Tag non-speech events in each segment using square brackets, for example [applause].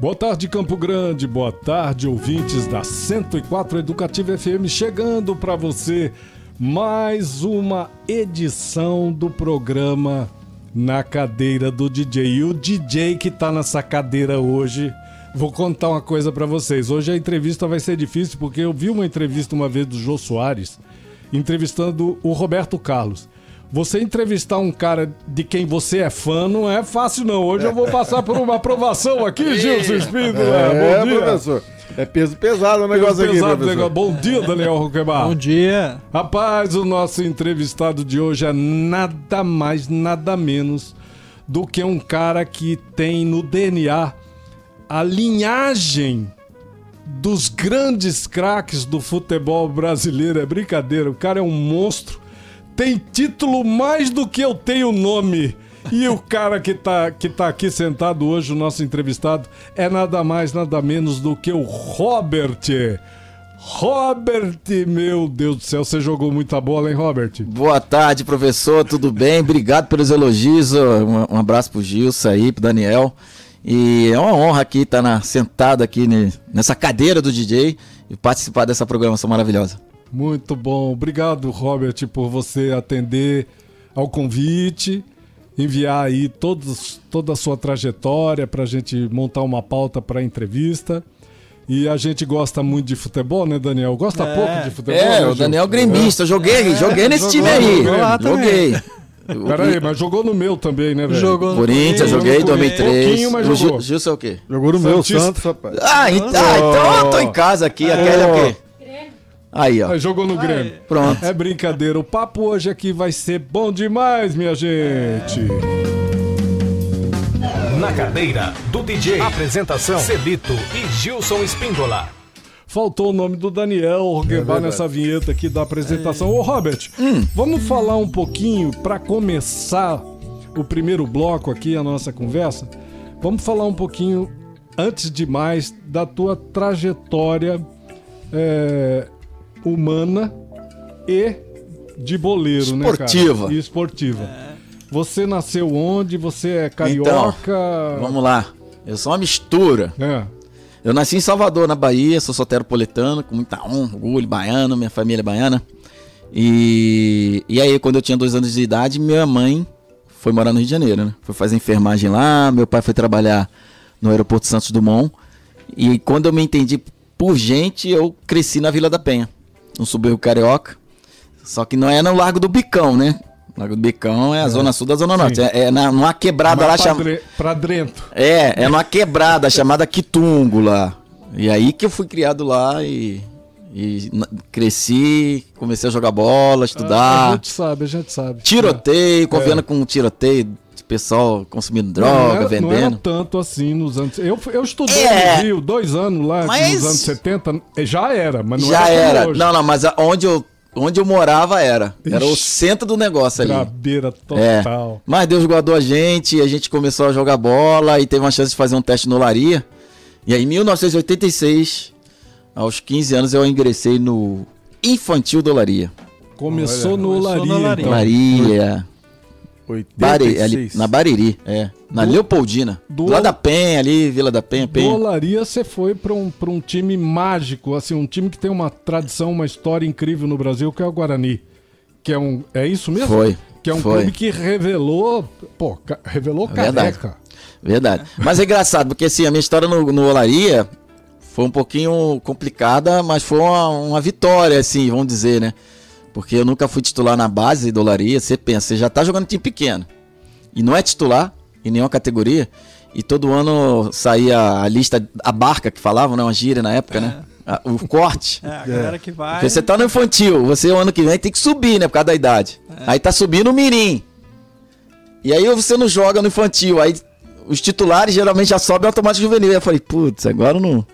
Boa tarde, Campo Grande. Boa tarde, ouvintes da 104 Educativa FM, chegando para você mais uma edição do programa Na Cadeira do DJ. E o DJ que tá nessa cadeira hoje, vou contar uma coisa para vocês. Hoje a entrevista vai ser difícil porque eu vi uma entrevista uma vez do Jô Soares entrevistando o Roberto Carlos. Você entrevistar um cara de quem você é fã não é fácil, não. Hoje eu vou passar por uma aprovação aqui, [laughs] Gilson Espírito. É, Bom dia. professor. É peso pesado o negócio peso pesado, aqui, negócio. Bom dia, Daniel Roquebar. Bom dia. Rapaz, o nosso entrevistado de hoje é nada mais, nada menos do que um cara que tem no DNA a linhagem dos grandes craques do futebol brasileiro. É brincadeira, o cara é um monstro tem título mais do que eu tenho nome. E o cara que tá, que tá aqui sentado hoje, o nosso entrevistado, é nada mais, nada menos do que o Robert. Robert, meu Deus do céu, você jogou muita bola, hein, Robert? Boa tarde, professor, tudo bem? Obrigado pelos elogios. Um, um abraço pro Gilson aí, pro Daniel. E é uma honra aqui estar sentado aqui nessa cadeira do DJ e participar dessa programação maravilhosa. Muito bom. Obrigado, Robert, por você atender ao convite, enviar aí todos, toda a sua trajetória para a gente montar uma pauta para a entrevista. E a gente gosta muito de futebol, né, Daniel? Gosta é. pouco de futebol. É, né, o Daniel é gremista. Joguei, é. joguei nesse time aí. Joguei. Peraí, mas jogou no meu também, né, velho? Jogou no Corinthians, joguei em 2003. mas jogou. Gilson é o quê? Jogou no meu, Santos, rapaz. Ah, então, ah, então eu tô em casa aqui. Aquele é o quê? Aí, ó. Jogou no Grêmio. Pronto. É brincadeira. O papo hoje aqui vai ser bom demais, minha gente. Na cadeira do DJ. Apresentação: Celito e Gilson Espíndola. Faltou o nome do Daniel Roguebar é nessa vinheta aqui da apresentação. É. Ô, Robert, hum. vamos falar um pouquinho para começar o primeiro bloco aqui, a nossa conversa. Vamos falar um pouquinho, antes de mais, da tua trajetória é, humana e de boleiro, esportiva. né, cara? Esportiva. E esportiva. É. Você nasceu onde? Você é carioca? Então, vamos lá. Eu sou uma mistura. É. Eu nasci em Salvador, na Bahia, sou soteropolitano, com muita honra, orgulho, baiano, minha família é baiana. E, e aí, quando eu tinha dois anos de idade, minha mãe foi morar no Rio de Janeiro, né? Foi fazer enfermagem lá, meu pai foi trabalhar no aeroporto Santos Dumont. E quando eu me entendi por gente, eu cresci na Vila da Penha no subúrbio carioca. Só que não é no Largo do Bicão, né? Largo do Bicão é a é. zona sul da zona norte. É, é na, numa quebrada Mas lá chamada. Pra dentro. É, é numa quebrada chamada Quitungo lá. E aí que eu fui criado lá e, e cresci, comecei a jogar bola, estudar. Ah, a gente sabe, a gente sabe. Tiroteio, é. confiando com tiroteio pessoal consumindo droga, não era, vendendo. Não era tanto assim nos anos. Eu, eu estudei é, no Rio dois anos lá, mas... nos anos 70. Já era, mas não já era. era. Não, não, mas onde eu, onde eu morava era. Ixi, era o centro do negócio ali. Grabeira total. É. Mas Deus guardou a gente, a gente começou a jogar bola e teve uma chance de fazer um teste no Laria. E aí, em 1986, aos 15 anos, eu ingressei no Infantil do Laria. Começou, Olha, no, começou Laria, no Laria. Então. Laria. 86. ali, na Bariri, é. Na do, Leopoldina. Do, lá da Penha, ali, Vila da Penha, Penha. Do Olaria você foi para um, pra um time mágico, assim, um time que tem uma tradição, uma história incrível no Brasil, que é o Guarani. Que é um. É isso mesmo? Foi. Que é um foi. clube que revelou. Pô, revelou é Verdade. careca. Verdade. Mas é engraçado, porque assim, a minha história no, no Olaria foi um pouquinho complicada, mas foi uma, uma vitória, assim, vamos dizer, né? Porque eu nunca fui titular na base do Olaria. Você pensa, você já tá jogando time pequeno. E não é titular em nenhuma categoria. E todo ano saía a lista, a barca que falavam, né? Uma gíria na época, né? é. né? O corte. É, a galera que vai. Porque você tá no infantil, você o ano que vem tem que subir, né? Por causa da idade. É. Aí tá subindo o Mirim. E aí você não joga no infantil, aí os titulares geralmente já sobem automático juvenil. Aí eu falei, putz, agora não.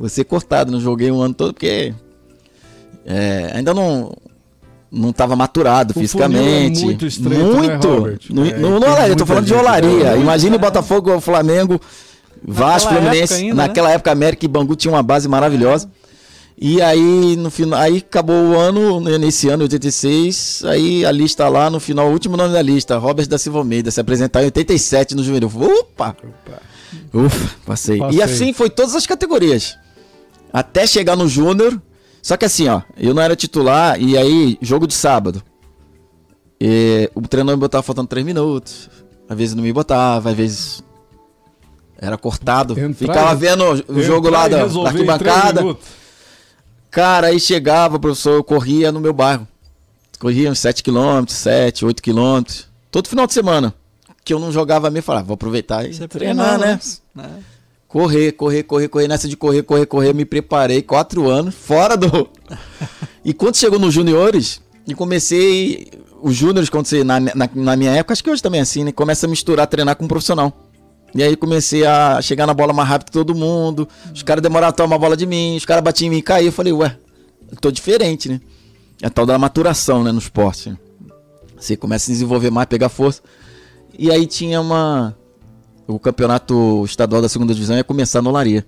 Vou ser cortado, não joguei um ano todo porque. É, ainda não. Não estava maturado o fisicamente. É muito estreito, né, muito. Né, no, é, no, no, eu tô falando de olaria. Imagine Botafogo, o Flamengo, Vasco, Fluminense. Ainda, naquela né? época, América e Bangu tinha uma base maravilhosa. E aí, no final, aí acabou o ano, né, nesse ano, 86, aí a lista lá, no final, o último nome da lista, Robert da Silva Almeida, se apresentar em 87 no Juvenil. Opa! Opa! Ufa, passei. passei. E assim foi todas as categorias. Até chegar no Júnior. Só que assim, ó, eu não era titular, e aí, jogo de sábado. E, o treinador me botava faltando 3 minutos. Às vezes não me botava, às vezes era cortado. Entrar, Ficava vendo o jogo lá da, da arquibancada. Cara, aí chegava, professor, eu corria no meu bairro. Corria uns 7 km, 7, 8 km. Todo final de semana. Que eu não jogava mesmo, falava, vou aproveitar e Você treinar, né? né? Correr, correr, correr, correr. Nessa de correr, correr, correr, me preparei quatro anos, fora do. [laughs] e quando chegou nos juniores, e comecei. Os júniores, quando você, na, na, na, minha época, acho que hoje também é assim, né? Começa a misturar, treinar com um profissional. E aí comecei a chegar na bola mais rápido que todo mundo. Os caras demoraram a tomar a bola de mim, os caras batiam em mim e caíam. Eu falei, ué, tô diferente, né? É a tal da maturação, né, no esporte. Você começa a desenvolver mais, pegar força. E aí tinha uma. O campeonato estadual da segunda divisão ia começar no Laria.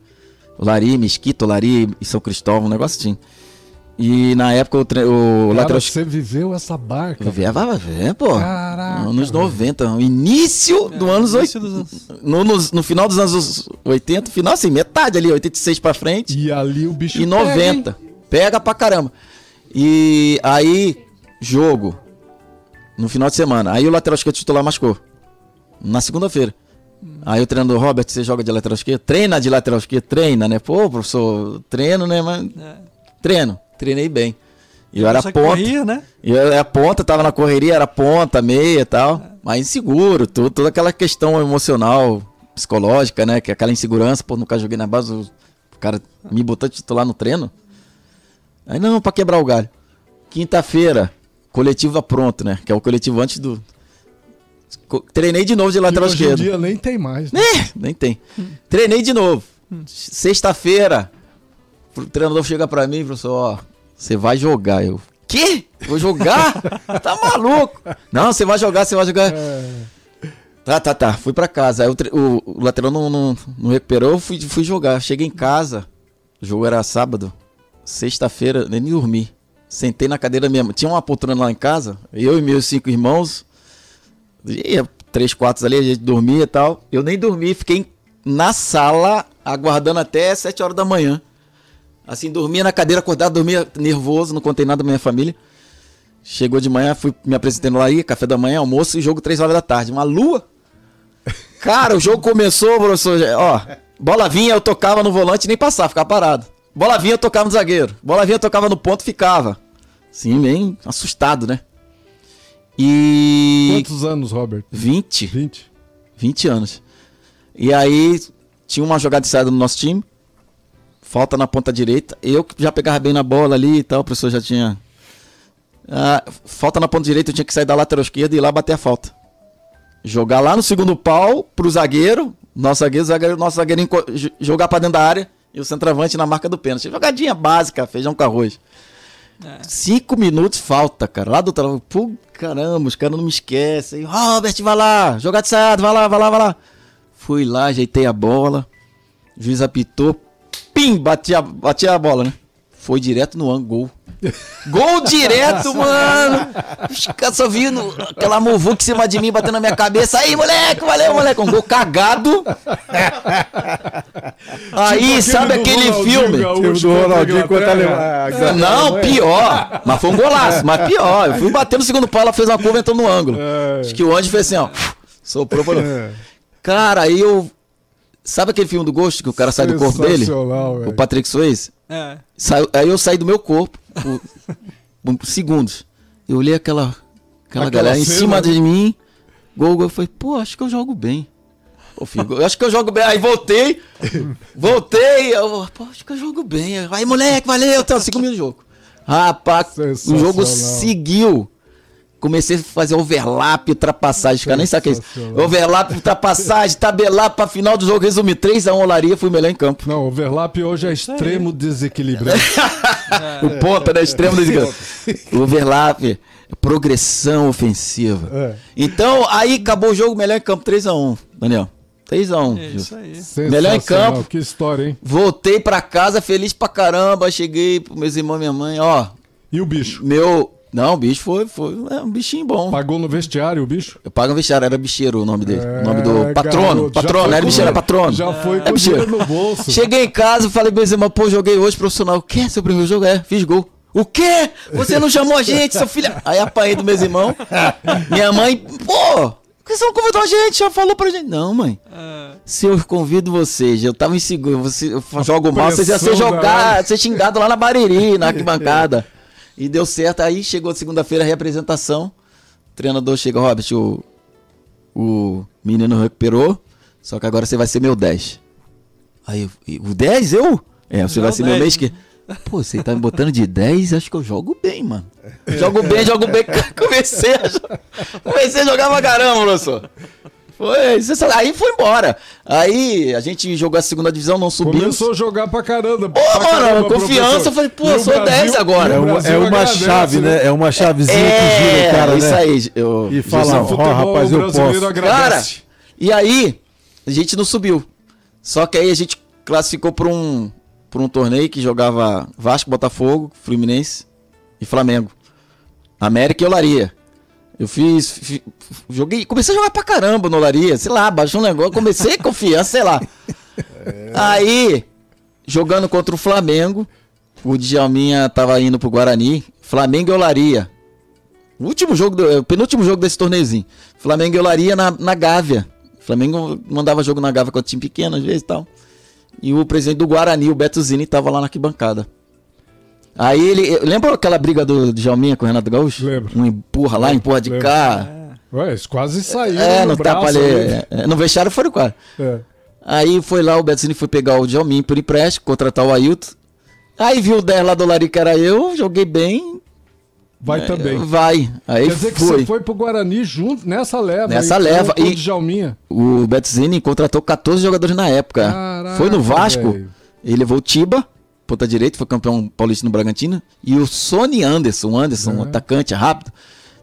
Laria, Mesquita, Laria e São Cristóvão, um negócio assim. E na época o, tre... o Cara, lateral. Você viveu essa barca? Viveva, é, pô. Caraca. Anos 90, no início é, do anos 80. No, no, no, final dos anos 80, final assim, metade ali, 86 pra frente. E ali o bicho E 90. Pega, pega pra caramba. E aí, jogo. No final de semana. Aí o lateral esquerdo titular machucou. Na segunda-feira. Aí o treinador Robert, você joga de lateral esquerdo? Treina de lateral esquerdo? Treina, né? Pô, professor, treino, né? Mas. É. Treino treinei bem. E eu era ponta. Corria, né? Eu era ponta, tava na correria, era ponta, meia e tal. É. Mas inseguro, tudo, toda aquela questão emocional, psicológica, né? Que é aquela insegurança, pô, nunca joguei na base, o cara me botou titular no treino. Aí não, pra quebrar o galho. Quinta-feira, coletiva pronto, né? Que é o coletivo antes do. Treinei de novo de lateral esquerdo. Hoje em dia nem tem mais. Né? É, nem tem. Treinei de novo. Hum. Sexta-feira, o treinador chega pra mim e falou assim, ó, você vai jogar. Eu, quê? Vou jogar? [laughs] tá maluco? Não, você vai jogar, você vai jogar. É... Tá, tá, tá. Fui pra casa. Aí o, o, o lateral não, não, não recuperou, fui, fui jogar. Cheguei em casa, o jogo era sábado, sexta-feira, nem dormi. Sentei na cadeira mesmo. Tinha uma poltrona lá em casa, eu e meus cinco irmãos. Ia três, quatro ali, a gente dormia e tal. Eu nem dormi, fiquei na sala aguardando até sete horas da manhã. Assim, dormia na cadeira, acordado, dormia nervoso, não contei nada da minha família. Chegou de manhã, fui me apresentando lá aí, café da manhã, almoço e jogo 3 horas da tarde. Uma lua. Cara, o jogo começou, professor. Ó, bola vinha, eu tocava no volante nem passava, ficava parado. Bola vinha, eu tocava no zagueiro. Bola vinha, eu tocava no ponto ficava. Sim, bem assustado, né? E. Quantos anos, Robert? 20. 20. 20 anos. E aí, tinha uma jogada de saída no nosso time falta na ponta direita. Eu já pegava bem na bola ali e tal, o professor já tinha. Ah, falta na ponta direita, eu tinha que sair da lateral esquerda e ir lá bater a falta. Jogar lá no segundo pau pro zagueiro, nosso zagueiro, zagueiro nosso zagueirinho jogar pra dentro da área e o centroavante na marca do pênalti. Jogadinha básica, feijão com arroz. É. Cinco minutos falta, cara. Lá do outro lado, pô, caramba, os caras não me esquecem. Robert, vai lá, jogar de saída, vai lá, vai lá, vai lá. Fui lá, ajeitei a bola. O juiz apitou, pim, bati a, bati a bola, né? Foi direto no ângulo, gol. Gol direto, mano! Os caras só vindo aquela muvuca em cima de mim, batendo na minha cabeça. Aí, moleque, valeu, moleque. Um gol cagado. Aí, tipo sabe aquele filme? Tipo do Ronaldinho contra a Não, pior. Mas foi um golaço, mas pior. Eu fui bater no segundo pau, ela fez uma curva e entrou no ângulo. É. Acho que o Andy fez assim, ó. Soprou, falou. É. Cara, aí eu Sabe aquele filme do Ghost que o cara sai do corpo dele? Véio. O Patrick Swayze? É. Saiu, aí eu saí do meu corpo por, por segundos. Eu olhei aquela, aquela, aquela galera cena, em cima né? de mim. Gol, gol. Eu falei, pô, acho que eu jogo bem. Pô, filho, eu acho que eu jogo bem. Aí voltei. voltei. Eu, pô, acho que eu jogo bem. Aí, moleque, valeu. Até cinco minutos de jogo. Rapaz, o jogo seguiu. Comecei a fazer overlap, ultrapassagem, os caras nem sabem o que é isso. Overlap, ultrapassagem, tabelar pra final do jogo, resumir 3x1 Olaria, fui melhor em campo. Não, overlap hoje é extremo desequilibrado. [laughs] o ponto, né? Extremo desequilibrado. [laughs] overlap, progressão ofensiva. É. Então, aí acabou o jogo, melhor em campo, 3x1, Daniel. 3x1. É isso aí. Melhor em campo. Que história, hein? Voltei pra casa feliz pra caramba. Cheguei pros meus irmãos e minha mãe, ó. E o bicho? Meu. Não, o bicho foi, foi é um bichinho bom. Pagou no vestiário o bicho? Eu pago no vestiário, era bicheiro o nome dele. É, o nome do patrono. Garoto, patrono, era bicheiro, era patrono. Já foi com é dinheiro no bolso. Cheguei em casa falei, irmãos, pô, joguei hoje profissional. O quê? Seu primeiro jogo? É, fiz gol. O quê? Você não chamou a gente, seu filho? Aí apanhei do meus irmãos. Minha mãe, pô, por que você não convidou a gente? Já falou pra gente. Não, mãe. É. Se eu convido vocês, eu tava inseguro, você, eu jogo mal, vocês iam ser jogar, ser xingado lá na Bariri, na arquibancada. E deu certo. Aí chegou segunda-feira a representação. O treinador chega, Robert, o, o menino recuperou, só que agora você vai ser meu 10. Aí, o 10 eu? É, você não, vai ser 10. meu mês que. Pô, você tá me botando de 10, acho que eu jogo bem, mano. [laughs] Jogo bem, jogo bem. [laughs] Comecei a, comecei a jogar pra caramba, professor. Foi, aí foi embora. Aí a gente jogou a segunda divisão, não subiu. Começou a jogar pra caramba. Pô, pra mano, caramba, confiança. Professor. Eu falei, pô, sou Brasil, 10 agora. É uma, é uma chave, né? né? É uma chavezinha é, que gira o cara, isso né? aí. Eu, e fala, ó, oh, rapaz, eu posso. Agradece. Cara, e aí a gente não subiu. Só que aí a gente classificou pra um, por um torneio que jogava Vasco, Botafogo, Fluminense e Flamengo. América e Olaria. Eu fiz, fiz, joguei, comecei a jogar pra caramba no Olaria, sei lá, baixou um negócio, comecei confiança, sei lá. É. Aí, jogando contra o Flamengo, o Djalminha tava indo pro Guarani, Flamengo e Olaria. O último jogo, do, o penúltimo jogo desse torneiozinho. Flamengo e Olaria na, na Gávea. Flamengo mandava jogo na Gávea com time pequeno às vezes e tal. E o presidente do Guarani, o Beto Zini, tava lá na arquibancada. Aí ele. Lembra aquela briga do Djalminha com o Renato Gaúcho? Lembro. Um empurra lá, empurra de Lembro. cá. É. Ué, quase saiu. É, no, no tapa ali. É, é, no vestiário o quase. É. Aí foi lá, o Beto Zini foi pegar o Djalminha por empréstimo, contratar o Ailton. Aí viu o 10 lá do Lari que era eu, joguei bem, Vai é, também. Vai. Aí Quer dizer foi. que você foi pro Guarani junto nessa leva. Nessa leva. E Djalminha. o Betzini contratou 14 jogadores na época. Caraca, foi no Vasco. Véio. Ele levou o Tiba, ponta direita, foi campeão paulista no Bragantino. E o Sony Anderson, o Anderson, é. um atacante rápido.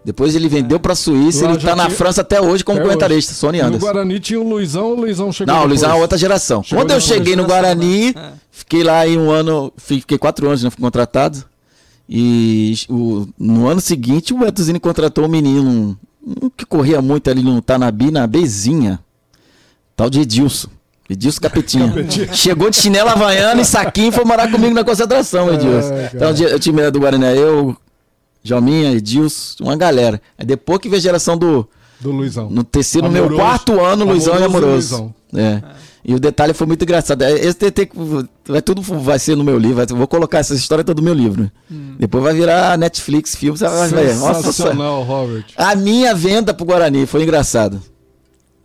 Depois ele vendeu pra Suíça, Lá ele tá na França até hoje como comentarista, hoje. Sony Anderson. No Guarani tinha o Luizão, o Luizão chegou Não, o Luizão é outra geração. Chegou Quando eu cheguei no Guarani, né? fiquei lá em um ano, fiquei quatro anos, né, fui contratado. E o, no ano seguinte, o Etuzini contratou um menino um, que corria muito ali no Tanabi, na Bezinha, tal de Edilson. Edilson Capetinha. Chegou de chinela havaiana e saquinho e foi morar comigo na concentração, é, Edilson. É, então, o time era do Guarani, eu, Jalminha, Edilson, uma galera. Aí depois que veio a geração do. Do Luizão. No terceiro, no meu quarto ano, Luizão e Amoroso. Luizão. É. é. E o detalhe foi muito engraçado. É, esse TT vai tudo vai ser no meu livro. Vou colocar essa história toda no meu livro. Hum. Depois vai virar Netflix, filme. Você vai ver. Nossa, Robert. A minha venda pro Guarani foi engraçado.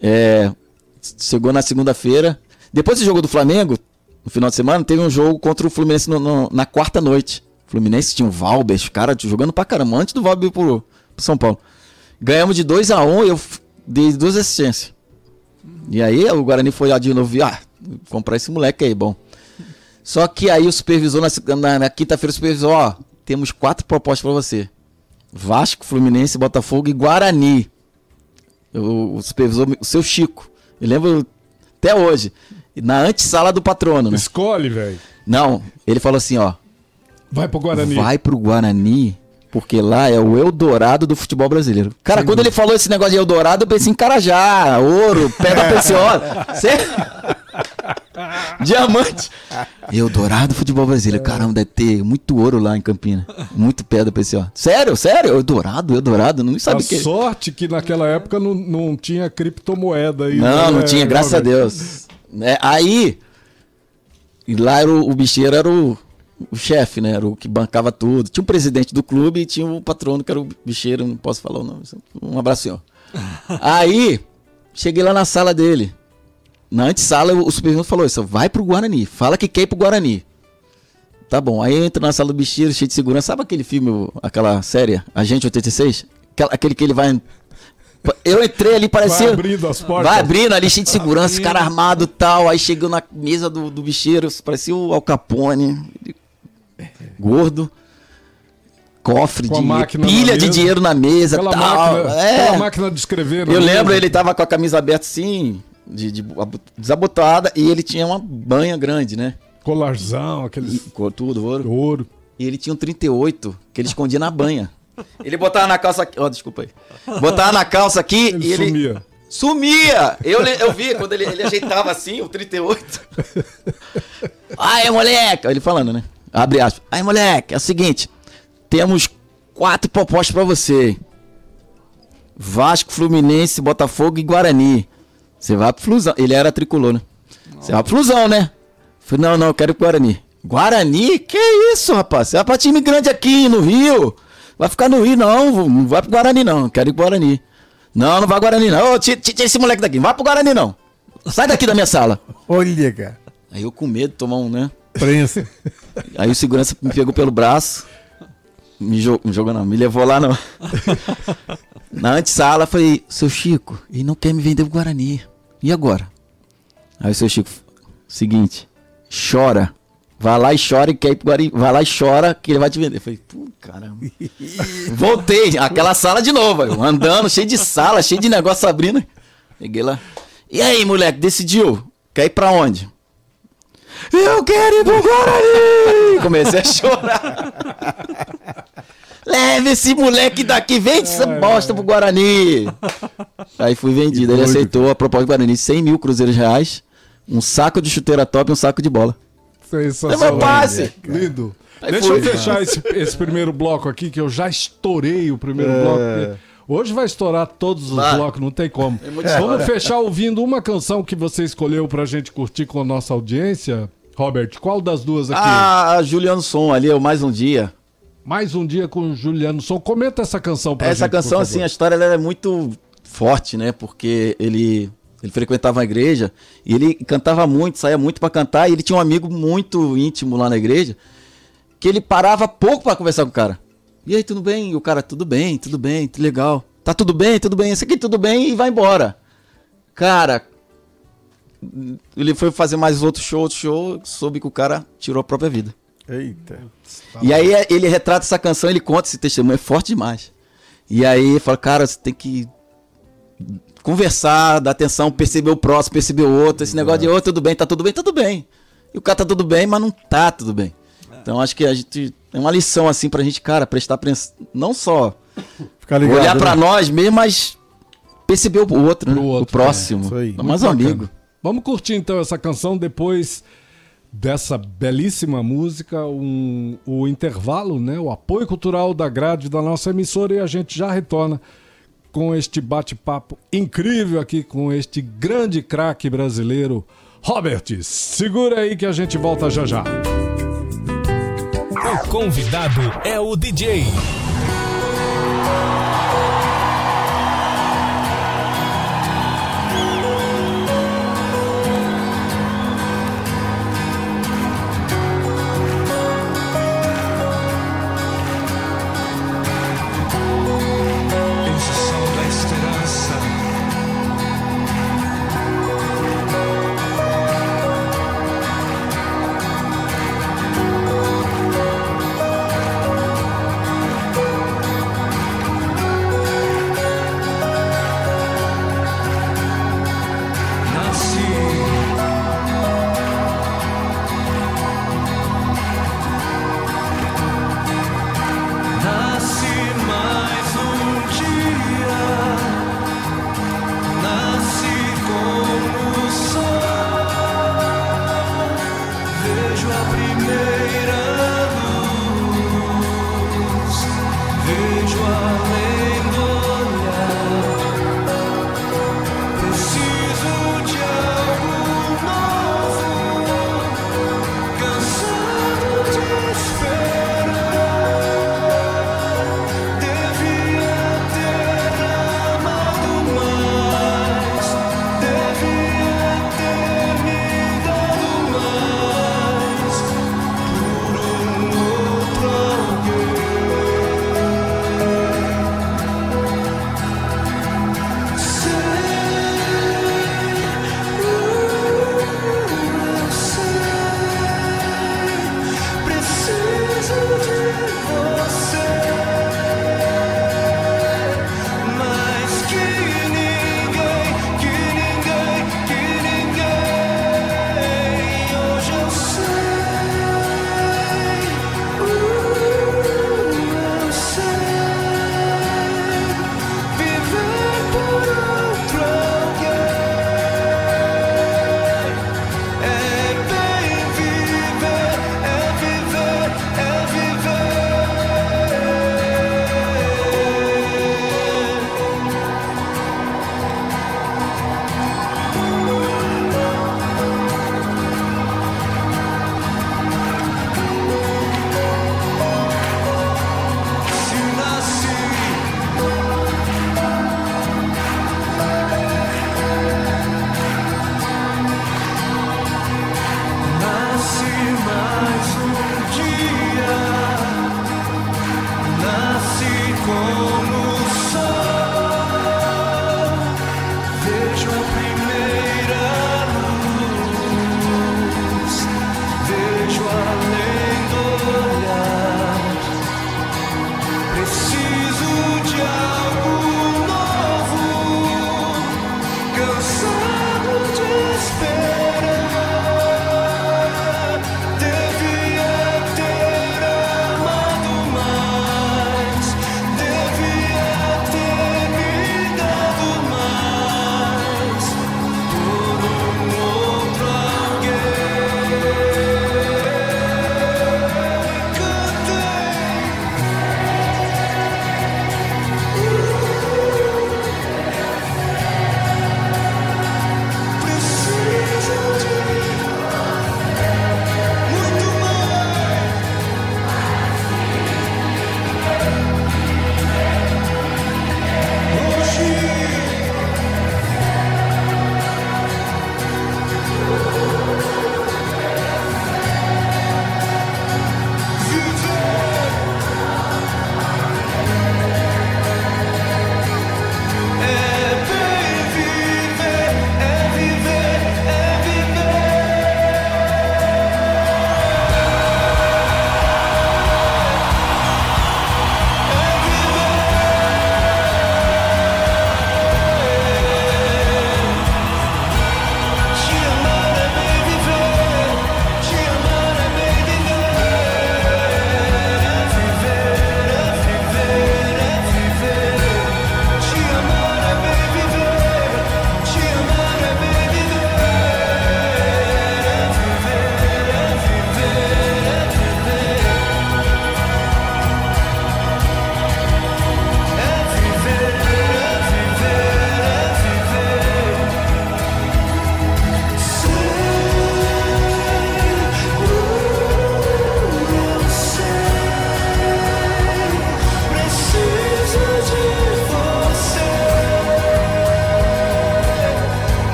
É, chegou na segunda-feira. Depois do jogo do Flamengo, no final de semana, teve um jogo contra o Fluminense no, no, na quarta noite. O Fluminense tinha um Valber, os caras jogando pra caramba, antes do Valber pro, pro São Paulo. Ganhamos de 2 a 1 um, eu dei duas assistências. E aí o Guarani foi lá de novo, ah, comprar esse moleque aí, bom. Só que aí o supervisor, na, na, na quinta-feira, o supervisor, ó, temos quatro propostas para você. Vasco, Fluminense, Botafogo e Guarani. O, o supervisor, o seu Chico. Eu lembro até hoje. Na antessala do patrono. Né? Escolhe, velho. Não, ele falou assim, ó. Vai pro Guarani. Vai pro Guarani porque lá é o Eldorado do futebol brasileiro. Cara, Sim. quando ele falou esse negócio de Eldorado, eu pensei em Carajá, ouro, pedra preciosa. [laughs] [laughs] Diamante. Eldorado do futebol brasileiro. Caramba, deve ter muito ouro lá em Campina. Muito pedra preciosa. Sério, sério? Eldorado, Eldorado. Não sabe o que. sorte que naquela época não, não tinha criptomoeda aí. Não, não né? tinha, graças a Deus. É, aí. E lá era o, o bicheiro era o o chefe, né? Era o que bancava tudo. Tinha o presidente do clube e tinha o patrono, que era o bicheiro, não posso falar o nome. Um abraço, senhor. [laughs] Aí, cheguei lá na sala dele. Na antessala, o supervisor falou isso: vai pro Guarani, fala que quer ir pro Guarani. Tá bom, aí eu entro na sala do bicheiro, cheio de segurança. Sabe aquele filme, aquela série, Agente 86? aquele que ele vai eu entrei ali, parecia. Vai abrindo as portas. Vai abrindo ali, cheio de segurança, cara armado e tal. Aí chegou na mesa do, do bicheiro, parecia o Al Capone. Gordo. Cofre de pilha de dinheiro na mesa aquela tal. Máquina, é. Aquela máquina de escrever. Eu lembro, ele tava com a camisa aberta assim, de, de desabotada, e ele tinha uma banha grande, né? Colarzão, aqueles. E, tudo, ouro. Ouro. E ele tinha um 38 que ele escondia na banha. [laughs] Ele botava na calça aqui. Ó, oh, desculpa aí. Botava na calça aqui ele e ele. Sumia. Sumia! Eu, eu vi quando ele, ele ajeitava assim, o 38. [laughs] Aí, moleque! Ele falando, né? Abre aspas. Aí, moleque, é o seguinte: temos quatro propostas para você: Vasco, Fluminense, Botafogo e Guarani. Você vai pro Flusão. Ele era tricolor, né? Você vai pro Flusão, né? falei, não, não, eu quero ir pro Guarani. Guarani? Que isso, rapaz? Você vai pra time grande aqui no Rio. Vai ficar no Rio, não. Não vai pro Guarani, não. Quero ir pro Guarani. Não, não vai pro Guarani, não. Ô, tira, tira esse moleque daqui. Não vai pro Guarani, não. Sai daqui da minha sala. Olha, cara. Aí eu com medo, tomar um, né? Prensa. Aí o segurança me pegou pelo braço. Me, jo me jogou, não. Me levou lá no... [laughs] na antessala. Falei, seu Chico, ele não quer me vender pro Guarani. E agora? Aí o seu Chico, seguinte, chora. Vai lá e chora e quer ir pro Guarani. Vai lá e chora que ele vai te vender. Eu falei, pô, caramba. [laughs] Voltei, aquela sala de novo, andando, cheio de sala, cheio de negócio abrindo. Peguei lá. E aí, moleque, decidiu? Quer ir pra onde? Eu quero ir pro Guarani! Comecei a chorar. [laughs] Leve esse moleque daqui, vende essa bosta pro Guarani. Aí fui vendido. Ele aceitou a proposta do Guarani, 100 mil cruzeiros reais, um saco de chuteira top e um saco de bola. Sensacional. passe. Lindo. Aí Deixa foi, eu fechar esse, esse, primeiro bloco aqui, que eu já estourei o primeiro é... bloco. Hoje vai estourar todos os vai. blocos, não tem como. É Vamos fechar ouvindo uma canção que você escolheu pra gente curtir com a nossa audiência. Robert, qual das duas aqui? Ah, Juliano Som ali, é o Mais Um Dia. Mais um dia com Juliano Som. Comenta essa canção pra essa gente. Essa canção, assim, a história é muito forte, né? Porque ele ele frequentava a igreja e ele cantava muito, saía muito para cantar. E ele tinha um amigo muito íntimo lá na igreja que ele parava pouco para conversar com o cara. E aí, tudo bem? E o cara, tudo bem, tudo bem, tudo legal. Tá tudo bem, tudo bem, isso aqui tudo bem e vai embora. Cara, ele foi fazer mais outro show, outro show, soube que o cara tirou a própria vida. Eita. E aí ele retrata essa canção, ele conta esse testemunho, é forte demais. E aí ele fala, cara, você tem que conversar, dar atenção, perceber o próximo, perceber o outro. Esse negócio de, ô, oh, tudo bem, tá tudo bem, tá tudo bem. E o cara tá tudo bem, mas não tá tudo bem. Então acho que a gente tem uma lição assim pra gente, cara, prestar atenção, não só ligado, olhar né? para nós mesmo, mas perceber o outro, né? outro o próximo, é, isso aí. mais um amigo. Vamos curtir então essa canção depois dessa belíssima música, um, o intervalo, né, o apoio cultural da grade da nossa emissora e a gente já retorna com este bate-papo incrível aqui com este grande craque brasileiro, Robert. Segura aí que a gente volta já já. O convidado é o DJ.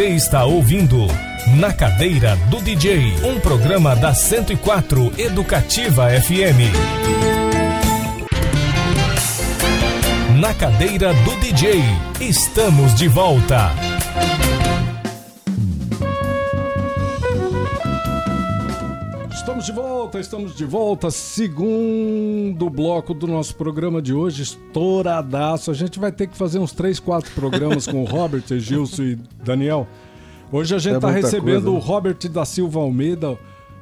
Você está ouvindo Na Cadeira do DJ, um programa da 104 Educativa FM. Na Cadeira do DJ, estamos de volta. Volta, estamos de volta. Segundo bloco do nosso programa de hoje, estouradaço. A gente vai ter que fazer uns 3, 4 programas com o [laughs] Robert, Gilson e Daniel. Hoje a gente está é recebendo coisa, né? o Robert da Silva Almeida,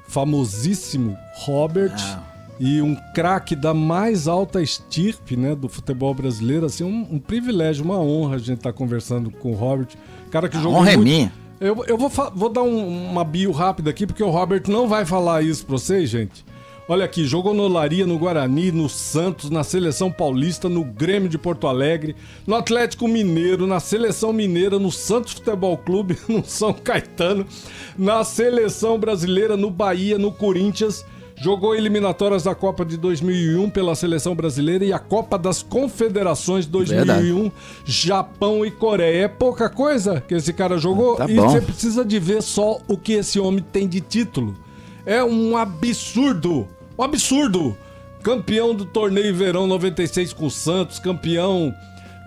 famosíssimo Robert. Ah. E um craque da mais alta estirpe né, do futebol brasileiro. Assim, um, um privilégio, uma honra a gente estar tá conversando com o Robert. Cara que a jogou. Honra é muito... é minha. Eu, eu vou, vou dar um, uma bio rápida aqui, porque o Robert não vai falar isso pra vocês, gente. Olha aqui, jogou no Laria, no Guarani, no Santos, na Seleção Paulista, no Grêmio de Porto Alegre, no Atlético Mineiro, na Seleção Mineira, no Santos Futebol Clube, [laughs] no São Caetano, na Seleção Brasileira, no Bahia, no Corinthians Jogou eliminatórias da Copa de 2001 pela seleção brasileira e a Copa das Confederações 2001, Verdade. Japão e Coreia. É pouca coisa que esse cara jogou tá e você precisa de ver só o que esse homem tem de título. É um absurdo, um absurdo. Campeão do torneio Verão 96 com o Santos, campeão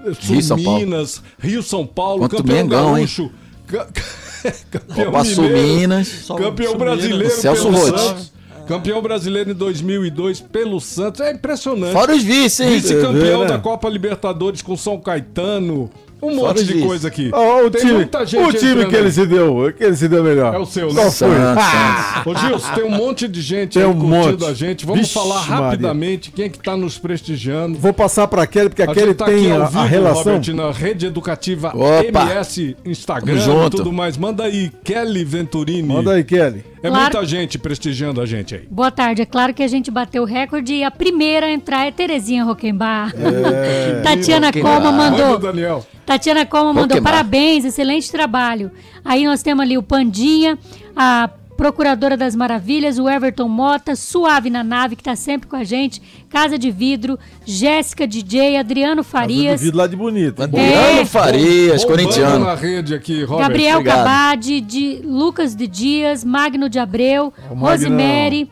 eh, Sul Minas, Rio São Paulo, Quanto campeão Mengão, gaúcho. [laughs] campeão Copa mineiro, Minas, campeão brasileiro Celso pelo Santos. Campeão brasileiro em 2002 pelo Santos. É impressionante. Fora os vice, hein? Vice-campeão é, né? da Copa Libertadores com São Caetano. Um monte de disso. coisa aqui. Oh, o tem time, muita gente o time que ele se deu, que ele se deu melhor. É o seu, né? Qual foi? Ah! Ô Gilson, tem um monte de gente tem aí um curtindo monte. a gente. Vamos Vixe, falar rapidamente Maria. quem é que tá nos prestigiando. Vou passar para Kelly, porque a, a Kelly tá tem a, vivo, a, relação. Robert, na rede educativa Opa. MS, Instagram e tudo mais. Manda aí, Kelly Venturini. Manda aí, Kelly. É claro. muita gente prestigiando a gente aí. Boa tarde. É claro que a gente bateu o recorde e a primeira a entrar é Terezinha Roquembar. É. [laughs] Tatiana Coma mandou. Daniel. Tatiana Coma mandou parabéns, excelente trabalho. Aí nós temos ali o Pandinha, a Procuradora das Maravilhas, o Everton Mota, Suave na Nave, que está sempre com a gente, Casa de Vidro, Jéssica DJ, Adriano Farias. Casa de vidro lá de bonito. Adriano é, Farias, corintiano. na rede aqui, Robert. Gabriel Obrigado. Cabade, de Lucas de Dias, Magno de Abreu, Rosemary.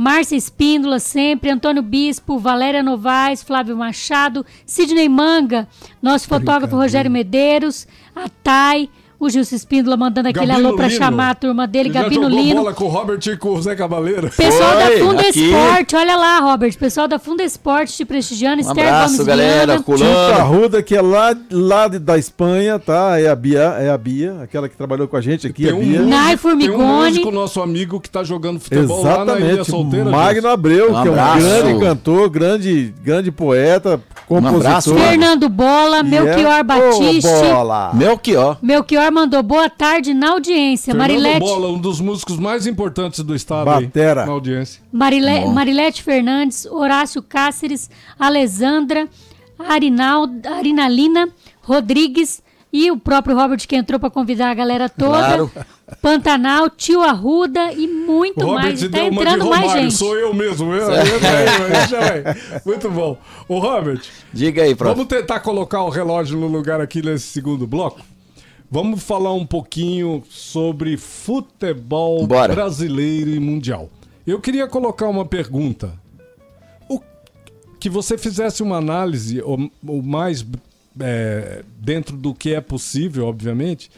Márcia Espíndola, sempre, Antônio Bispo, Valéria Novaes, Flávio Machado, Sidney Manga, nosso fotógrafo Rogério Medeiros, a Thay, o Gilson Espíndola mandando aquele Gabino alô pra Lino. chamar a turma dele, Ele Gabino já jogou Lino. bola com o Robert e com o Zé Cabaleiro. Pessoal Oi, da Funda aqui. Esporte, olha lá, Robert. Pessoal da Funda Esporte te prestigiando, um Esther abraço, Gomes galera, Viana. Tio Carruda, que é lá, lá da Espanha, tá? É a Bia, é a Bia, aquela que trabalhou com a gente aqui, tem a Bia. Um Nai Formigoni. Tem um nosso amigo que tá jogando futebol Exatamente. lá na Ilha Solteira. Magno Abreu, um que é um grande cantor, grande, grande poeta, compositor. Um abraço, Fernando Bola, Melchior é... Batiste. Oh, bola. Melchior. Melchior mandou boa tarde tarde na audiência. Fernando Marilete... Bola, um dos músicos mais importantes do estado Batera. Aí, na audiência. Marile... Marilete Fernandes, Horácio Cáceres, Alessandra, Arinaldo, Arinalina Rodrigues e o próprio Robert que entrou para convidar a galera toda. Claro. Pantanal, Tio Arruda e muito Robert mais. Está entrando Romário, mais gente. Sou eu mesmo. Eu, eu, eu, muito bom. O Robert. Diga aí, prof. Vamos tentar colocar o relógio no lugar aqui nesse segundo bloco? Vamos falar um pouquinho sobre futebol Bora. brasileiro e mundial. Eu queria colocar uma pergunta. O, que você fizesse uma análise, o, mais é, dentro do que é possível, obviamente,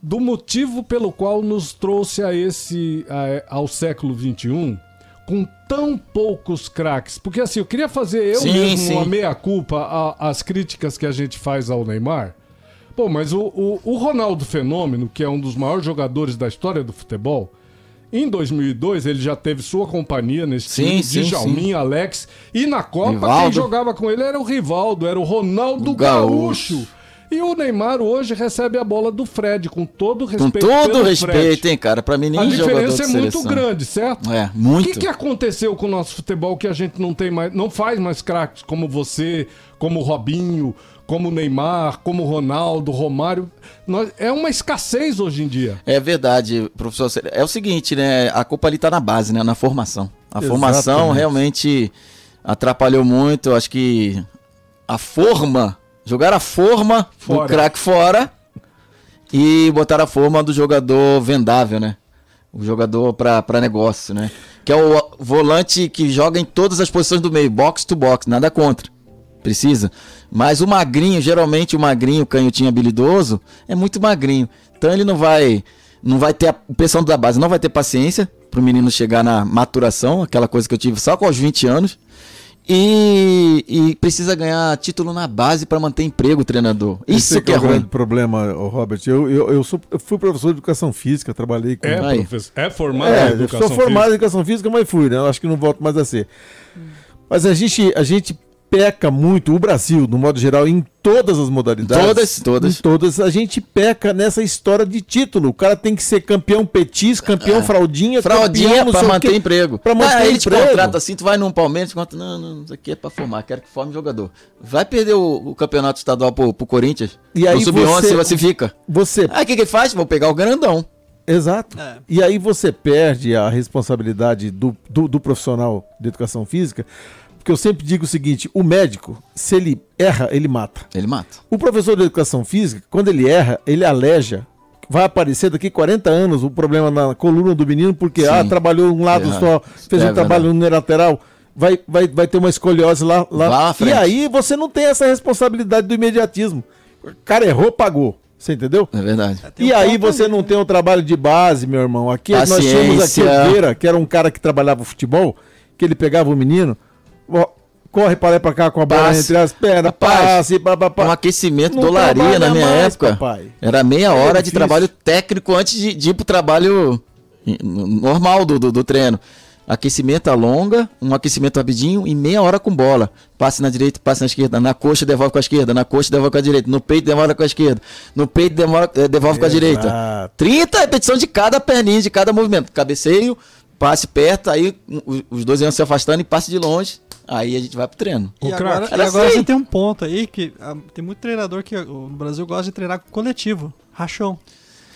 do motivo pelo qual nos trouxe a esse a, ao século XXI com tão poucos craques. Porque assim, eu queria fazer eu sim, mesmo sim. uma meia-culpa às críticas que a gente faz ao Neymar Pô, mas o, o, o, Ronaldo Fenômeno, que é um dos maiores jogadores da história do futebol, em 2002 ele já teve sua companhia nesse sim, time, sim, Djalmin, Alex, e na Copa Rivaldo. quem jogava com ele era o Rivaldo, era o Ronaldo o Gaúcho. Gaúcho. E o Neymar hoje recebe a bola do Fred, com todo respeito. Com todo respeito, Fred. hein, cara? Pra mim, nem A diferença é muito grande, certo? É, muito. O que, que aconteceu com o nosso futebol que a gente não tem mais, não faz mais craques como você, como o Robinho, como Neymar, como Ronaldo, Romário. Nós, é uma escassez hoje em dia. É verdade, professor. É o seguinte, né? A culpa ali tá na base, né? Na formação. A Exatamente. formação realmente atrapalhou muito. Acho que a forma, jogar a forma fora. do craque fora e botaram a forma do jogador vendável, né? O jogador para negócio, né? Que é o volante que joga em todas as posições do meio, box to box, nada contra. Precisa. Mas o magrinho, geralmente o magrinho, o canhotinho habilidoso, é muito magrinho. Então ele não vai não vai ter a pressão da base, não vai ter paciência para o menino chegar na maturação, aquela coisa que eu tive só com os 20 anos. E, e, precisa ganhar título na base para manter emprego, treinador. Isso que é, é o ruim. grande problema, Robert. Eu, eu, eu, sou, eu fui professor de educação física, trabalhei com. É, professor, é formado é, em educação Sou formado em educação física, mas fui, né? Eu acho que não volto mais a ser. Mas a gente, a gente peca muito, o Brasil, no modo geral, em todas as modalidades. Todas, todas. Em todas, a gente peca nessa história de título. O cara tem que ser campeão petis, campeão é. fraldinha, fraldinha para manter que, emprego. Para manter ah, ele te contrata assim, tu vai num Palmeiras, conta, não, não, isso aqui é para formar, quero que forme jogador. Vai perder o, o campeonato estadual pro, pro Corinthians. E aí sub-11 você, você fica. Você. Aí o que que faz? Vou pegar o grandão. Exato. É. E aí você perde a responsabilidade do, do, do profissional de educação física porque eu sempre digo o seguinte: o médico, se ele erra, ele mata. Ele mata. O professor de educação física, quando ele erra, ele aleja. Vai aparecer daqui 40 anos o problema na coluna do menino, porque Sim. ah, trabalhou um lado só, fez é, um trabalho unilateral. Vai, vai, vai ter uma escoliose lá. lá. e aí você não tem essa responsabilidade do imediatismo. O cara errou, pagou. Você entendeu? É verdade. E aí você não tem o trabalho de base, meu irmão. Aqui Paciência. nós tínhamos aqui o Oliveira, que era um cara que trabalhava futebol, que ele pegava o menino, corre para lá para cá com a bola entre as pernas, passe, papapá. Um aquecimento dolaria na minha mais, época. Papai. Era meia hora é de trabalho técnico antes de, de ir pro trabalho normal do, do, do, treino. Aquecimento alonga, um aquecimento rapidinho e meia hora com bola. Passe na direita, passe na esquerda. Na coxa, devolve com a esquerda. Na coxa, devolve com a direita. No peito, devolve com a esquerda. No peito, demora, eh, devolve Exato. com a direita. 30 repetições de cada perninha, de cada movimento. Cabeceio, passe perto, aí os dois iam se afastando e passe de longe. Aí a gente vai pro treino. E o agora, e agora você tem um ponto aí que ah, tem muito treinador que no Brasil gosta de treinar com coletivo, rachão.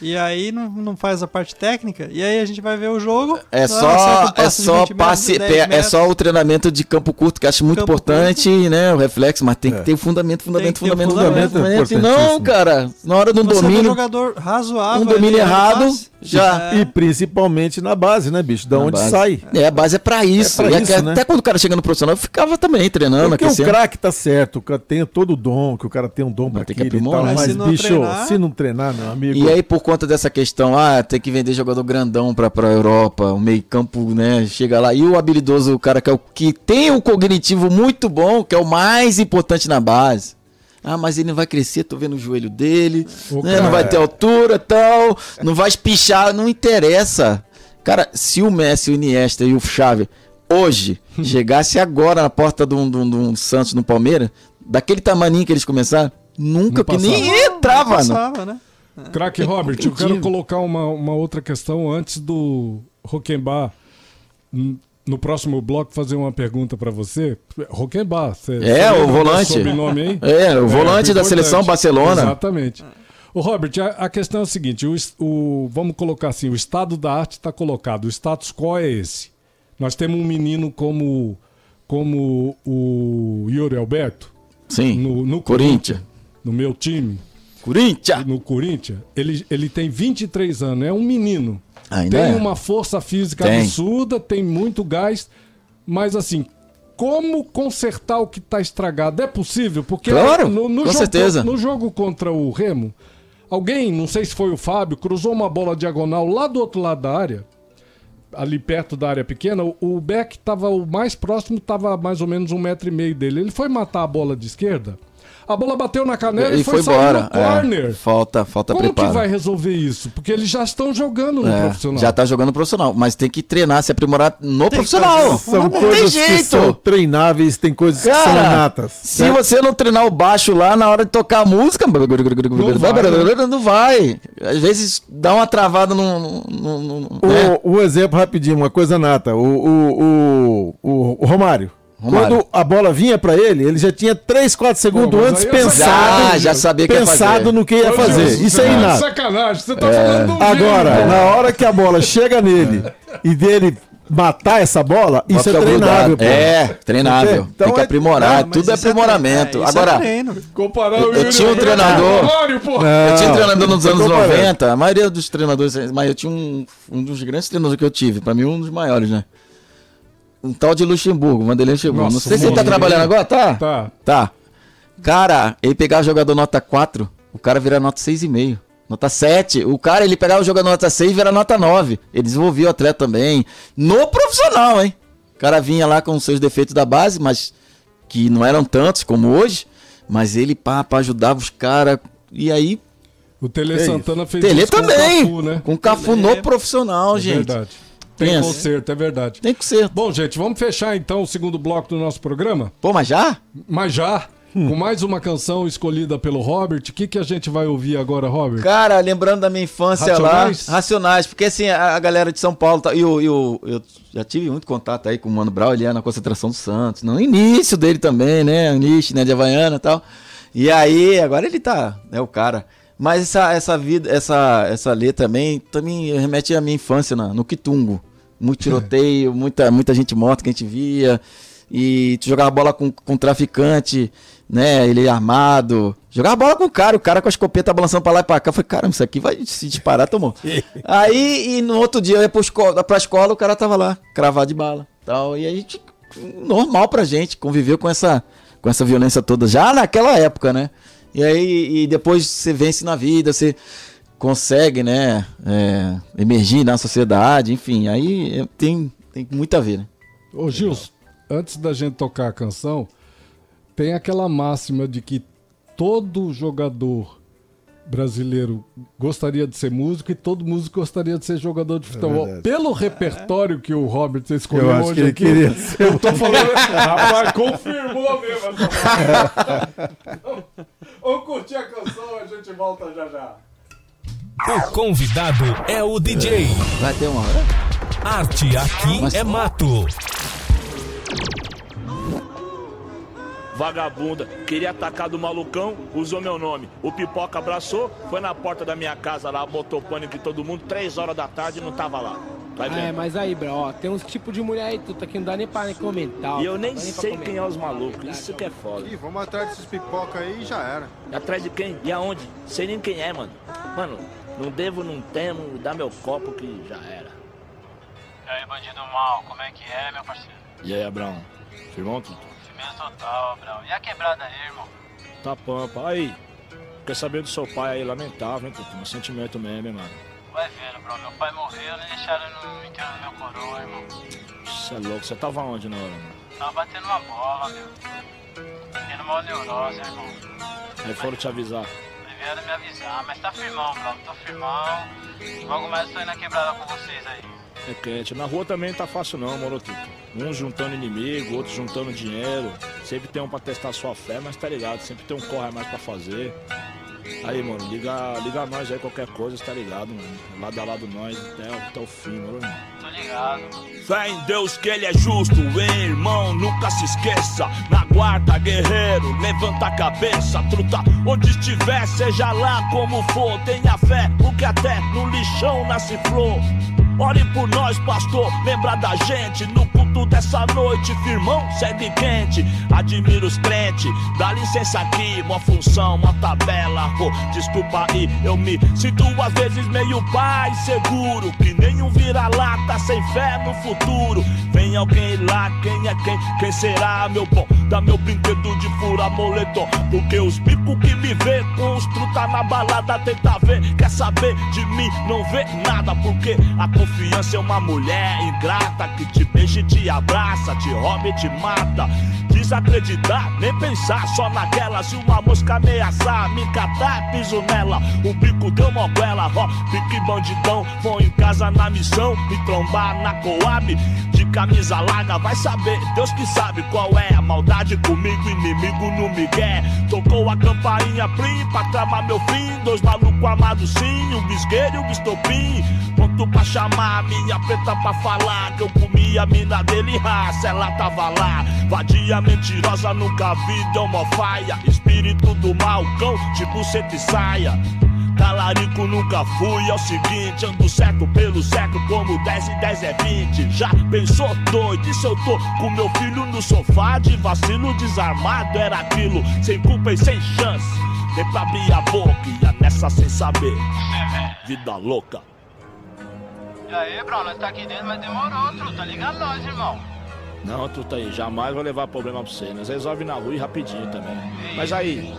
E aí não, não faz a parte técnica, e aí a gente vai ver o jogo. É só, é só passe, metros, é só o treinamento de campo curto que acho muito campo importante, curto. né? O reflexo, mas tem é. que ter fundamento, fundamento, fundamento, fundamento, fundamento. fundamento. Não, cara, na hora do domínio. Um jogador razoável. Um domínio errado. Já. É. E principalmente na base, né, bicho? Da na onde base. sai. É, a base é pra isso. É pra isso né? Até quando o cara chega no profissional, eu ficava também treinando. Porque aquecendo. o craque tá certo, tem todo o dom, que o cara tem um dom pra aquilo e tal. Mas, se bicho, treinar... se não treinar, meu amigo. E aí, por conta dessa questão, ah, tem que vender jogador grandão pra, pra Europa, o meio campo, né? Chega lá. E o habilidoso, o cara que, é o, que tem o cognitivo muito bom, que é o mais importante na base. Ah, mas ele não vai crescer, tô vendo o joelho dele, né? não vai ter altura tal, não vai espichar, não interessa. Cara, se o Messi, o Iniesta e o Xavi hoje [laughs] chegasse agora na porta de um, de um, de um Santos no Palmeiras, daquele tamaninho que eles começaram, nunca, que nem entrava, não. Passava, né? Crack Robert, eu quero colocar uma, uma outra questão antes do Roquembar no próximo bloco fazer uma pergunta para você. Roquembar, você É, o volante. Sobrenome aí? É, o volante é, da seleção Barcelona. Exatamente. O Robert, a, a, questão é a seguinte: o, o, vamos colocar assim, o estado da arte está colocado, o status quo é esse. Nós temos um menino como, como o Yuri Alberto. Sim. No, no Corinthians. No meu time. Corinthians. No Corinthians. Ele, ele tem 23 anos, é um menino. Ainda tem é. uma força física tem. absurda, tem muito gás, mas assim, como consertar o que está estragado? É possível? Porque claro, no, no com jogo, certeza. no jogo contra o Remo, alguém, não sei se foi o Fábio, cruzou uma bola diagonal lá do outro lado da área, ali perto da área pequena. O Beck estava o mais próximo, estava mais ou menos um metro e meio dele. Ele foi matar a bola de esquerda a bola bateu na canela e, e foi, foi embora. no corner. É, falta, falta Como preparo. Como que vai resolver isso? Porque eles já estão jogando no é, profissional. Já está jogando no profissional, mas tem que treinar, se aprimorar no tem profissional. São não coisas tem jeito. que são treináveis, tem coisas Cara, que são natas. Se você não treinar o baixo lá na hora de tocar a música, não vai. Não vai. Às vezes dá uma travada no. no, no, no o, né? o exemplo rapidinho, uma coisa nata. O, o, o, o Romário. Romário. Quando a bola vinha para ele, ele já tinha 3, 4 segundos Pô, antes pensado, já, já sabia que pensado no que ia fazer. Jesus, Isso aí inato. Sacanagem, você tá é. falando Agora, na hora que a bola chega nele e dele matar essa bola, isso é treinável. É, treinável. Então Tem que é... aprimorar. Ah, Tudo é, é aprimoramento. É, Agora, é eu, eu tinha um treinador. eu tinha um treinador nos anos 90. A maioria dos treinadores, mas eu tinha um, um dos grandes treinadores que eu tive. Pra mim, um dos maiores, né? Um tal de Luxemburgo, Vanderlei Luxemburgo. Nossa, Não sei se ele tá trabalhando agora, tá? Tá. Tá. Cara, ele pegar jogador nota 4, o cara vira nota 6,5. Nota 7. O cara, ele pegava o jogador nota 6 e vira nota 9. Ele desenvolvia o atleta também. No profissional, hein? O cara vinha lá com os seus defeitos da base, mas que não eram tantos como hoje. Mas ele, pá, pá ajudava os caras. E aí. O Tele é Santana fez Tele isso também, com o Cafu, né? Com o Cafu no profissional, é gente. Verdade. Tem Pensa. conserto, é verdade. Tem conserto. Bom, gente, vamos fechar então o segundo bloco do nosso programa? Pô, mas já? Mas já. Com mais uma canção escolhida pelo Robert, o que, que a gente vai ouvir agora, Robert? Cara, lembrando da minha infância Racionais? lá, Racionais, porque assim, a, a galera de São Paulo, tá, eu, eu, eu já tive muito contato aí com o Mano Brown, ele é na concentração do Santos, no início dele também, né, início, né, de Havaiana e tal, e aí, agora ele tá, é o cara, mas essa, essa vida, essa, essa letra também, também remete à minha infância na, no Quitungo, muito tiroteio, muita, muita gente morta que a gente via, e tu jogava bola com, com traficante, né? Ele armado. Jogava bola com o cara, o cara com a escopeta balançando pra lá e pra cá. Eu falei, caramba, isso aqui vai se disparar, tomou. [laughs] aí, e no outro dia eu ia pra escola, pra escola, o cara tava lá, cravado de bala. Tal, e a gente, normal pra gente, conviveu com essa, com essa violência toda, já naquela época, né? E aí, e depois você vence na vida, você consegue, né, é, emergir na sociedade, enfim, aí é, tem, tem muito a ver, né? Ô Gilson, antes da gente tocar a canção, tem aquela máxima de que todo jogador brasileiro gostaria de ser músico e todo músico gostaria de ser jogador de é futebol. É Pelo repertório que o Robert escolheu eu acho hoje que ele aqui, queria ser. Eu tô falando, rapaz, confirmou mesmo. Vamos curtir a canção e a gente volta já já. O convidado é o DJ. Vai ter uma Arte aqui Mas... é mato. vagabunda, queria atacar do malucão, usou meu nome. O pipoca abraçou, foi na porta da minha casa lá, botou pânico em todo mundo, três horas da tarde e não tava lá. Vai é, mas aí, bro, ó, tem uns tipos de mulher aí, tu tá aqui, não dá nem pra nem comentar. E eu nem sei quem é os malucos, isso que é foda. Ih, vamos atrás desses pipoca aí e já era. Atrás de quem? E aonde? Sei nem quem é, mano. Mano, não devo, não temo, dá meu copo que já era. E aí, bandido mal, como é que é, meu parceiro? E aí, Abraão? Firmão, tudo? Firmeza total, Abraão. E a quebrada aí, irmão? Tá pampa. Aí, quer saber do seu pai aí, lamentável, hein, Tutu? Um sentimento mesmo, hein, mano. Vai vendo, bro. Meu pai morreu, nem deixaram no enterro do meu coroa, irmão. Você é louco. Você tava onde na hora, mano? Tava batendo uma bola, meu. Tendo uma neurose, irmão. Aí foram te avisar. Vieram me avisar, mas tá firmão, bro. Tô firmão. Logo mais tô indo na quebrada com vocês aí. É quente. Na rua também tá fácil não, Tutu. Uns juntando inimigo, outros juntando dinheiro. Sempre tem um pra testar sua fé, mas tá ligado, sempre tem um corre mais pra fazer. Aí, mano, liga, liga nós aí, qualquer coisa, tá ligado, mano. Lado a lado nós até, até o fim, mano. Tô ligado. Fé em Deus que ele é justo, hein, irmão, nunca se esqueça. Na guarda, guerreiro, levanta a cabeça, truta. Onde estiver, seja lá como for, tenha fé, porque até no lixão nasce flor. Ore por nós, pastor, lembra da gente no culto dessa noite, firmão, segue quente. Admiro os crentes, dá licença aqui, uma função, uma tabela. Oh, desculpa aí, eu me sinto às vezes meio pai seguro, que nenhum vira-lata sem fé no futuro. Vem alguém lá, quem é quem? Quem será, meu bom? Dá meu brinquedo de fura moletom, porque os bicos que me vê construta na balada tenta ver, quer saber de mim, não vê nada, porque a confiança é uma mulher ingrata que te beija e te abraça, te rouba e te mata. Desacreditar, nem pensar só naquela. Se uma mosca ameaçar, me catar, piso nela. O bico deu moguela, ó, pique bandidão. Vou em casa na missão, me trombar na Coab. Camisa larga, vai saber, Deus que sabe qual é a maldade comigo, inimigo no Miguel. Tocou a campainha plim pra tramar meu fim. Dois malucos amados sim, um bisgueiro e um bistopim. Pronto pra chamar minha preta pra falar que eu comi a mina dele, raça, ela tava lá. Vadia mentirosa, nunca vi de homofaia. Espírito do mal, cão, tipo buceta e saia. Talarico nunca fui, é o seguinte, ando certo pelo certo, como 10 e 10 é 20. Já pensou doido? Se eu tô com meu filho no sofá de vacilo desarmado? Era aquilo, sem culpa e sem chance. Nem pra abrir a boca, ia nessa sem saber. Vida louca. E aí, bro, nós tá aqui dentro, mas demorou, truta. Liga nós, irmão. Não, truta aí, jamais vou levar problema pra você. Nós resolve na rua e rapidinho também. Mas aí,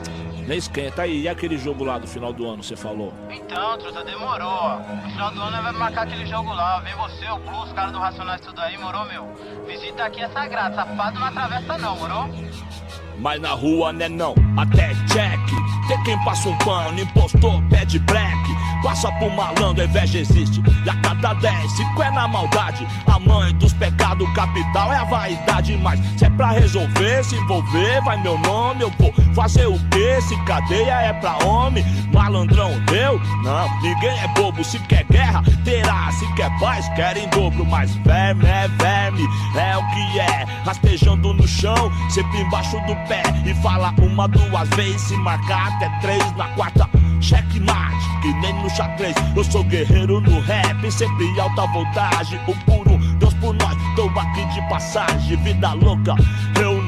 nem esquenta aí. E aquele jogo lá do final do ano, você falou? Então, truta, demorou. No final do ano nós vamos marcar aquele jogo lá. Vem você, o Blue, os caras do Racionais tudo aí, morou, meu? Visita aqui é sagrado, safado não atravessa não, morou? Mas na rua né não, até check. Tem quem passa um pano, impostor, pede black. Passa por malandro, inveja existe. E a cada 10, cinco é na maldade. A mãe dos pecados capital é a vaidade. Mas se é pra resolver, se envolver Vai meu nome, eu vou fazer o quê? Se cadeia é pra homem, malandrão eu? Não, ninguém é bobo, se quer guerra, terá. Se quer paz, querem dobro. Mas verme é verme, é o que é Rastejando no chão, sempre embaixo do pé e fala uma, duas vezes. Se marcar até três na quarta, checkmate. Que nem no xadrez. Eu sou guerreiro no rap, sempre alta voltagem. O puro Deus por nós, tô aqui de passagem. Vida louca, eu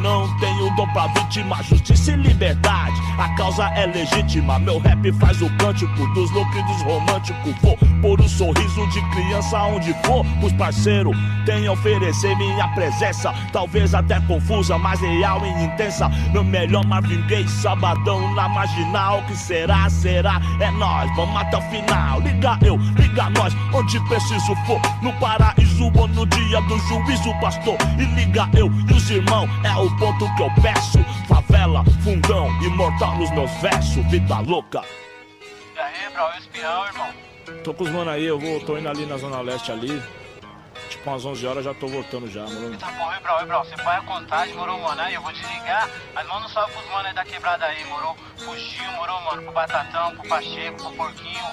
dom pra vítima. Justiça e liberdade, a causa é legítima. Meu rap faz o cântico dos loucos dos românticos. Vou pôr o um sorriso de criança onde for. Os parceiros têm a oferecer minha presença. Talvez até confusa, mas real e intensa. Meu melhor Marvin Gaye, sabadão na marginal. Que será, será, é nós, vamos até o final. Liga eu, liga nós, onde preciso for. No paraíso ou no dia do juízo, pastor. E liga eu e os irmãos, é o ponto que eu peço. Favela, fundão, imortal nos meus versos, vida louca. E aí, bro, espião, irmão? Tô com os mano aí, eu vou, tô indo ali na Zona Leste ali. Tipo, umas 11 horas já tô voltando já, mano. Tá bom, bro, bro, você põe a contagem, morou, mano? Aí eu vou desligar, mas manda um salve pros mano aí da quebrada aí, morou? Pro Gil, morou, mano? Pro Batatão, pro Pacheco, pro Porquinho,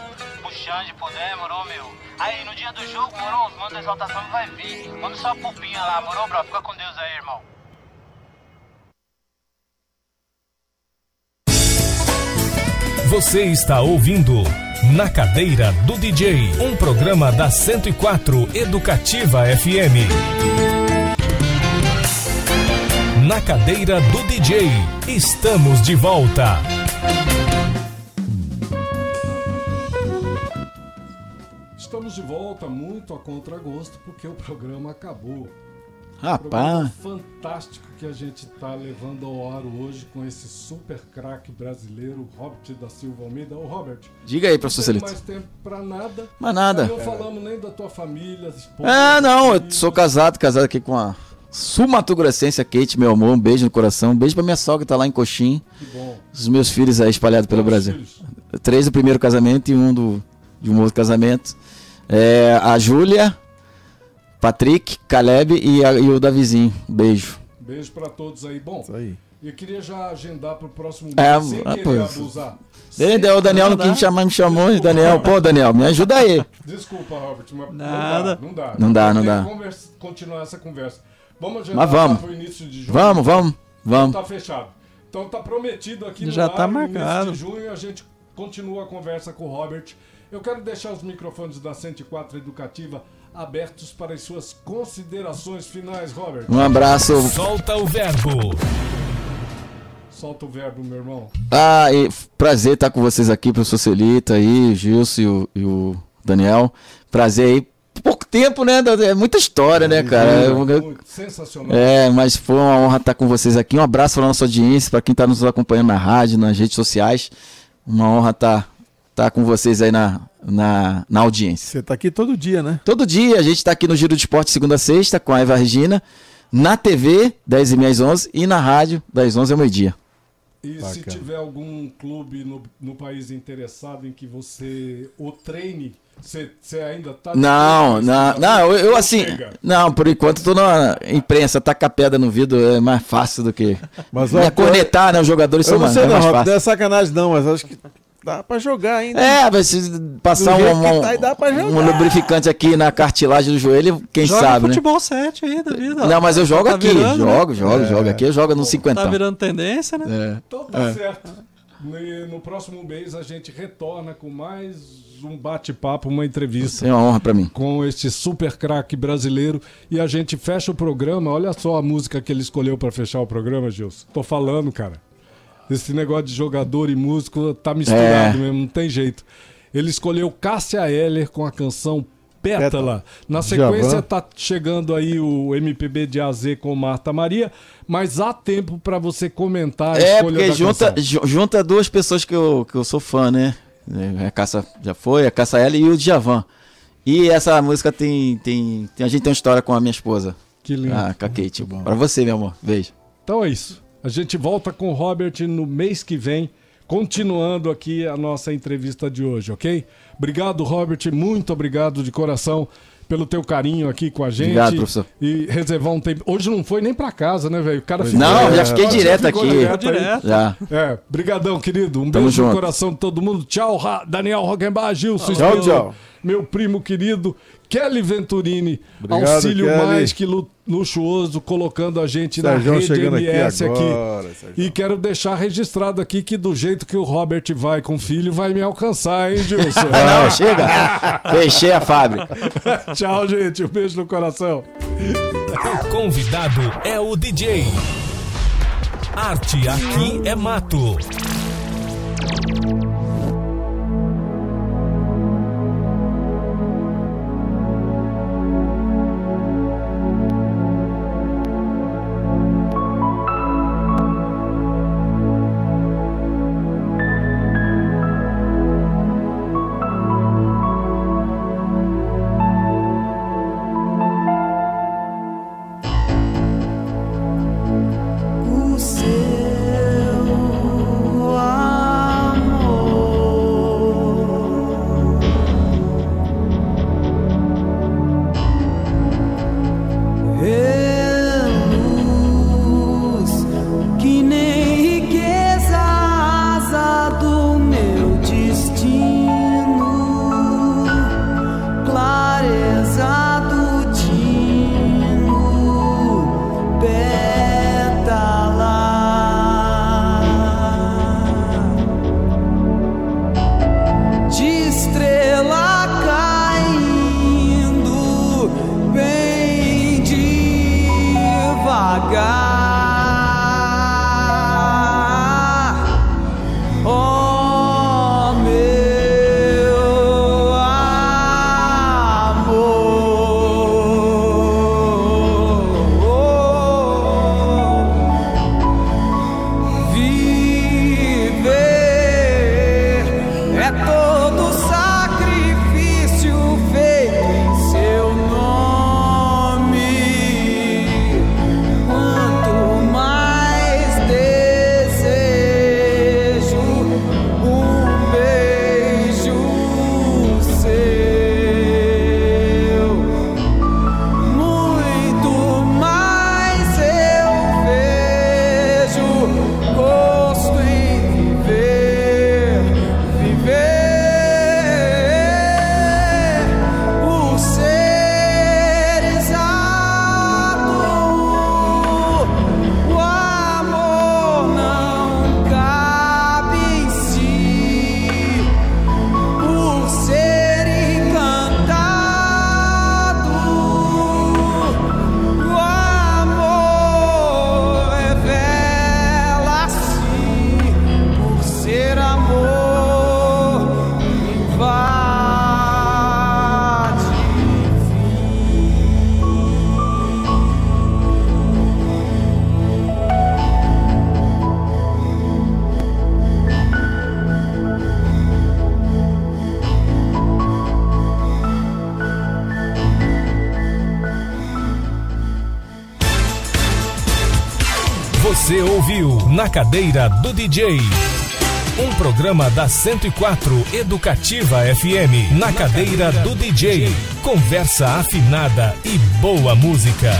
pro Xande, pro Dé, morou, meu? Aí, no dia do jogo, morou, os manos da exaltação vai vir. Manda só pro Pinha lá, morou, bro? Fica com Deus aí, irmão. Você está ouvindo Na Cadeira do DJ, um programa da 104 Educativa FM. Na Cadeira do DJ, estamos de volta. Estamos de volta muito a contragosto porque o programa acabou. Rapaz. fantástico que a gente está levando ao ar hoje com esse super craque brasileiro, Robert da Silva Almeida. Ô, Robert. Diga aí, professor Celito. Não mais tempo para nada. Mas nada. Não falamos nem da tua família, esposa. Ah, não, eu sou casado, casado aqui com a Sumatogrossense Kate, meu amor. Um beijo no coração. Um beijo pra minha sogra que tá lá em Coxim. Que bom. Os meus filhos aí espalhados pelo Brasil. filhos? Três do primeiro casamento e um do, de um outro casamento. É, a Júlia, Patrick, Caleb e, a- e o Davizinho. Beijo. Beijo para todos aí. Bom, aí. eu queria já agendar para o próximo É, mês, sem ah, querer pô. abusar. Ei, O Daniel não quis me chamar, me chamou. Daniel, pô, Daniel, me ajuda aí. Desculpa, Robert, mas Nada. não dá. Não dá, não dá. conversa- continuar essa conversa. Vamos agendar Mas vamos. para o início de junho. Vamos, vamos, vamos. Tá fechado. Então tá prometido aqui no Já ar, tá no início marcado. de junho a gente continua a conversa com o Robert. Eu quero deixar os microfones da 104 Educativa abertos para as suas considerações finais, Robert. Um abraço. Solta o verbo. Solta o verbo, meu irmão. Ah, e prazer estar com vocês aqui, professor Celito aí, Gilson e o, e o Daniel. Prazer aí. Pouco tempo, né? É muita história, né, cara? Eu- Muito sensacional. É, mas foi uma honra estar com vocês aqui. Um abraço para nossa audiência, para quem está nos acompanhando na rádio, nas redes sociais. Uma honra estar tá com vocês aí na, na, na audiência. Você tá aqui todo dia, né? Todo dia a gente está aqui no Giro de Esporte segunda a sexta com a Eva Regina, na TV, 10 e meia às 11 e na rádio, das 11 ao meio-dia. E se Bacana. tiver algum clube no, no país interessado em que você o treine, você, você ainda tá. Não, não, não, eu, eu assim, Chega. não, por enquanto tô na imprensa, tacar a pedra no vidro é mais fácil do que. Mas, é cornetar, né? Os jogadores Eu são não mais, sei é não, mais não é sacanagem não, mas acho que dá pra jogar ainda. É, vai se passar um, um, tá, dá pra um lubrificante aqui na cartilagem do joelho, quem Joga sabe, né? futebol 7 aí da vida. Não, mas eu jogo Tá aqui, virando, né? jogo, jogo, jogo aqui, eu jogo no Tá cinquentão. virando tendência, né? É. Então tá certo. E no próximo mês a gente retorna com mais um bate-papo, uma entrevista. É uma honra para mim. Com este super craque brasileiro. E a gente fecha o programa. Olha só a música que ele escolheu para fechar o programa, Gilson. Tô falando, cara. Esse negócio de jogador e músico tá misturado é. mesmo, não tem jeito. Ele escolheu Cássia Eller com a canção Pétala. Na sequência tá chegando aí o MPB de AZ com Marta Maria, mas há tempo para você comentar a é, escolha porque junta, junta duas pessoas que eu, que eu sou fã, né? É, a Caça já foi, a Caça L e o Djavan. E essa música tem, tem, tem. A gente tem uma história com a minha esposa. Que lindo. Ah, com a Kate. Pra você, meu amor. Beijo. Então é isso. A gente volta com o Robert no mês que vem, continuando aqui a nossa entrevista de hoje, ok? Obrigado, Robert. Muito obrigado de coração pelo teu carinho aqui com a gente. Obrigado, professor. E reservar um tempo. Hoje não foi nem para casa, né, velho? O cara ficou. Não, já fiquei direto aqui. Direto direto. Já. É, brigadão, querido. Um Tamo beijo junto. no coração de todo mundo. Tchau, Daniel Rockenbach, Gilson. Tchau, tchau. Meu primo querido. Kelly Venturini, Obrigado, auxílio Kelly. mais que luxuoso, colocando a gente Sérgio na rede MS aqui. Agora, e quero deixar registrado aqui que do jeito que o Robert vai com o filho, vai me alcançar, hein, Gilson? Não, chega. Fechei a fábrica. [laughs] Tchau, gente. Um beijo no coração. O convidado é o DJ. Arte aqui é mato. Cadeira do DJ. Um programa da 104 Educativa FM. Na Cadeira do DJ. Conversa afinada e boa música.